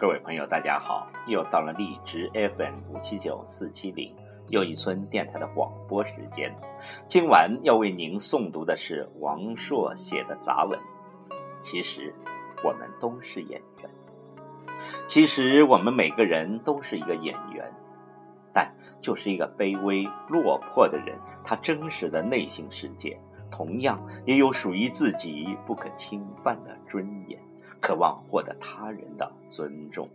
各位朋友，大家好！又到了荔枝 FM 五七九四七零又一村电台的广播时间。今晚要为您诵读的是王朔写的杂文。其实，我们都是演员。其实，我们每个人都是一个演员，但就是一个卑微落魄的人，他真实的内心世界，同样也有属于自己不可侵犯的尊严。渴望获得他人的尊重，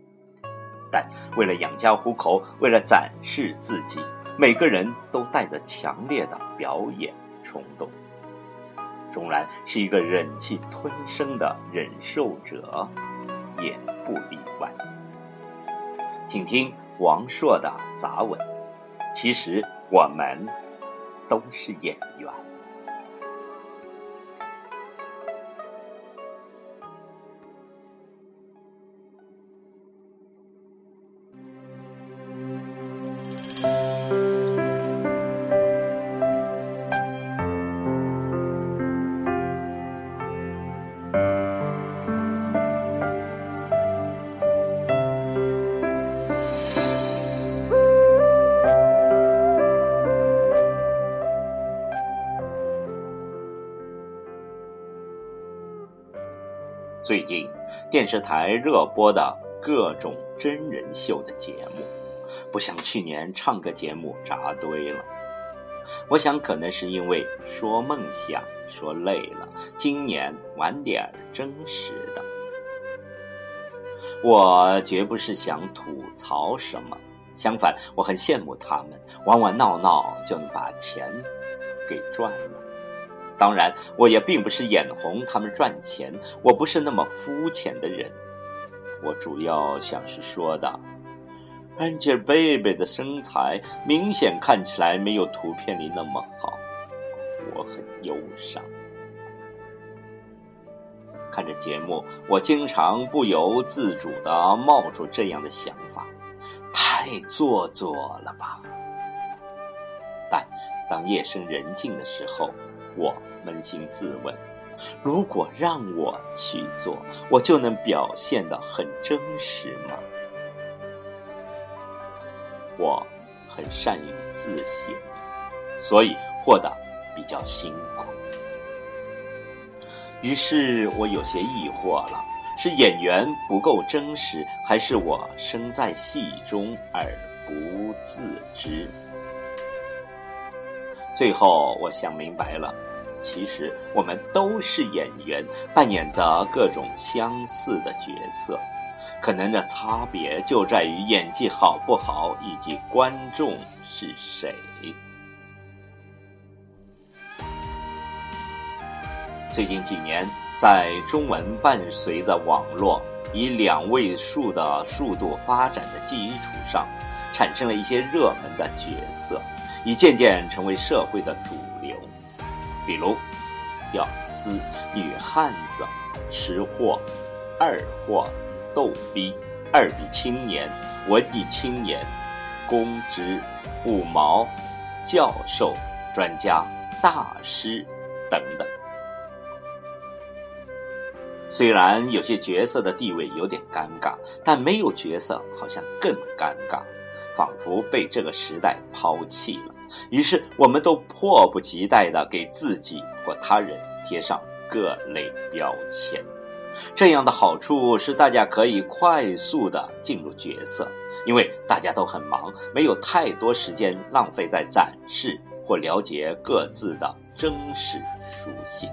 但为了养家糊口，为了展示自己，每个人都带着强烈的表演冲动。纵然是一个忍气吞声的忍受者，也不例外。请听王朔的杂文。其实我们都是演员。最近电视台热播的各种真人秀的节目，不像去年唱歌节目扎堆了。我想可能是因为说梦想说累了，今年玩点真实的。我绝不是想吐槽什么，相反，我很羡慕他们玩玩闹闹就能把钱给赚了。当然，我也并不是眼红他们赚钱，我不是那么肤浅的人。我主要想是说的，Angelababy 的身材明显看起来没有图片里那么好，我很忧伤。看着节目，我经常不由自主的冒出这样的想法：太做作了吧？但当夜深人静的时候，我扪心自问：如果让我去做，我就能表现得很真实吗？我很善于自省，所以活得比较辛苦。于是我有些疑惑了：是演员不够真实，还是我身在戏中而不自知？最后，我想明白了，其实我们都是演员，扮演着各种相似的角色，可能的差别就在于演技好不好，以及观众是谁。最近几年，在中文伴随的网络以两位数的速度发展的基础上，产生了一些热门的角色。已渐渐成为社会的主，比如屌丝、女汉子、吃货、二货、逗逼、二逼青年、文艺青年、公知、五毛、教授、专家、大师等等。虽然有些角色的地位有点尴尬，但没有角色好像更尴尬，仿佛被这个时代抛弃了。于是，我们都迫不及待地给自己或他人贴上各类标签。这样的好处是，大家可以快速地进入角色，因为大家都很忙，没有太多时间浪费在展示或了解各自的真实属性。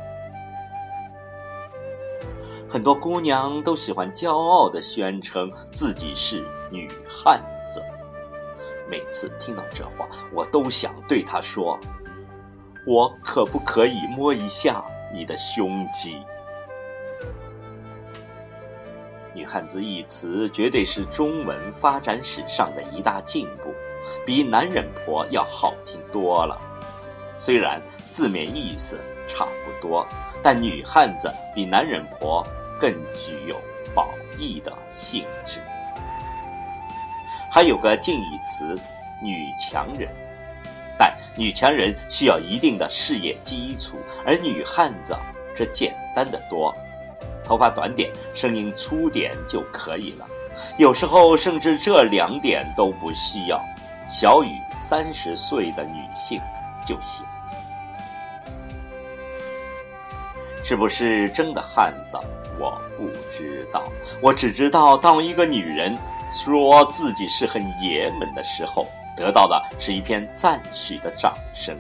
很多姑娘都喜欢骄傲地宣称自己是女汉子。每次听到这话，我都想对他说：“我可不可以摸一下你的胸肌？”女汉子一词绝对是中文发展史上的一大进步，比男人婆要好听多了。虽然字面意思差不多，但女汉子比男人婆更具有褒义的性质。还有个近义词“女强人”，但女强人需要一定的事业基础，而女汉子这简单的多，头发短点、声音粗点就可以了。有时候甚至这两点都不需要，小于三十岁的女性就行。是不是真的汉子？我不知道。我只知道，当一个女人说自己是很爷们的时候，得到的是一片赞许的掌声；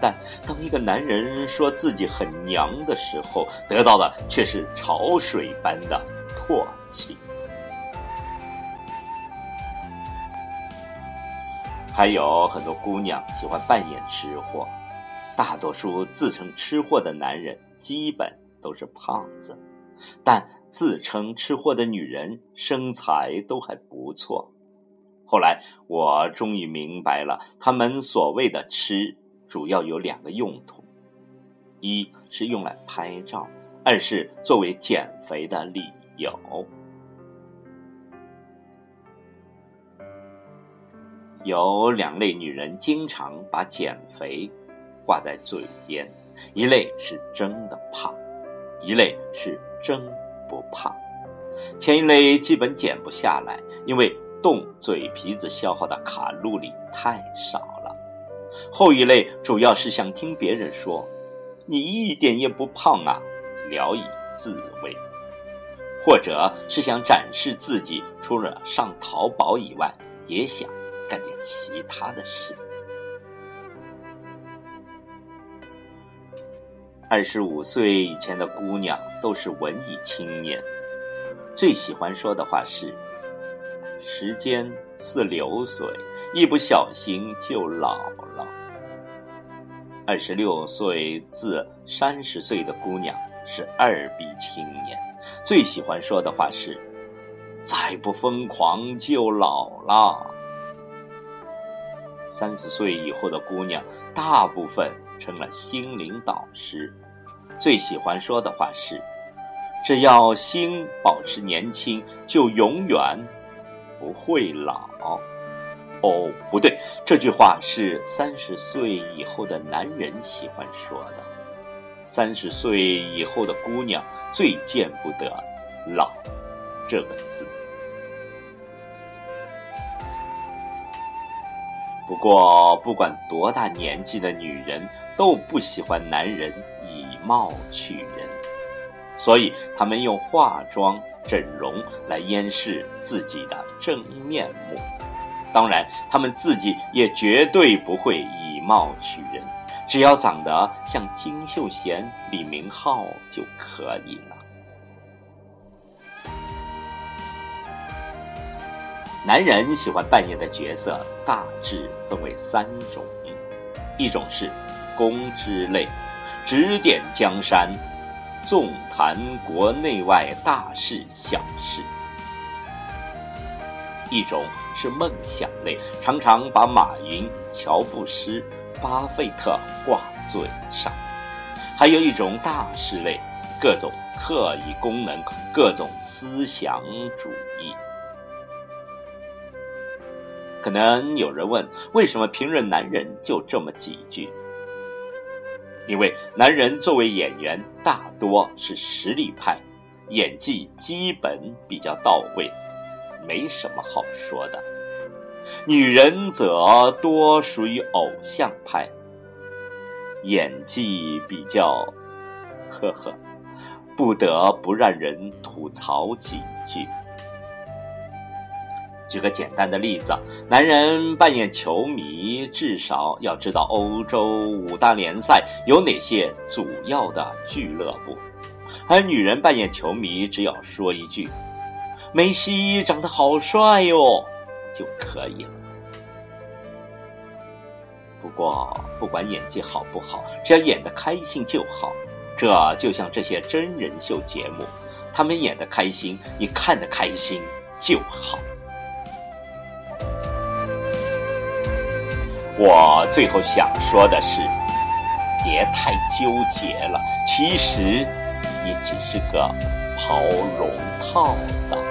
但当一个男人说自己很娘的时候，得到的却是潮水般的唾弃。还有很多姑娘喜欢扮演吃货。大多数自称吃货的男人基本都是胖子，但自称吃货的女人身材都还不错。后来我终于明白了，他们所谓的吃主要有两个用途：一是用来拍照，二是作为减肥的理由。有两类女人经常把减肥。挂在嘴边，一类是真的胖，一类是真不胖。前一类基本减不下来，因为动嘴皮子消耗的卡路里太少了；后一类主要是想听别人说“你一点也不胖啊”，聊以自慰，或者是想展示自己除了上淘宝以外，也想干点其他的事。二十五岁以前的姑娘都是文艺青年，最喜欢说的话是：“时间似流水，一不小心就老了。”二十六岁至三十岁的姑娘是二逼青年，最喜欢说的话是：“再不疯狂就老了。”三十岁以后的姑娘，大部分成了心灵导师。最喜欢说的话是：“只要心保持年轻，就永远不会老。”哦，不对，这句话是三十岁以后的男人喜欢说的。三十岁以后的姑娘最见不得“老”这个字。不过，不管多大年纪的女人，都不喜欢男人。貌取人，所以他们用化妆、整容来掩饰自己的真面目。当然，他们自己也绝对不会以貌取人，只要长得像金秀贤、李明浩就可以了。男人喜欢扮演的角色大致分为三种，一种是公之类。指点江山，纵谈国内外大事小事。一种是梦想类，常常把马云、乔布斯、巴菲特挂嘴上；还有一种大事类，各种特异功能，各种思想主义。可能有人问，为什么评论男人就这么几句？因为男人作为演员，大多是实力派，演技基本比较到位，没什么好说的；女人则多属于偶像派，演技比较，呵呵，不得不让人吐槽几句。举个简单的例子，男人扮演球迷，至少要知道欧洲五大联赛有哪些主要的俱乐部；而女人扮演球迷，只要说一句“梅西长得好帅哟”就可以了。不过，不管演技好不好，只要演得开心就好。这就像这些真人秀节目，他们演得开心，你看得开心就好。我最后想说的是，别太纠结了。其实，你只是个跑龙套的。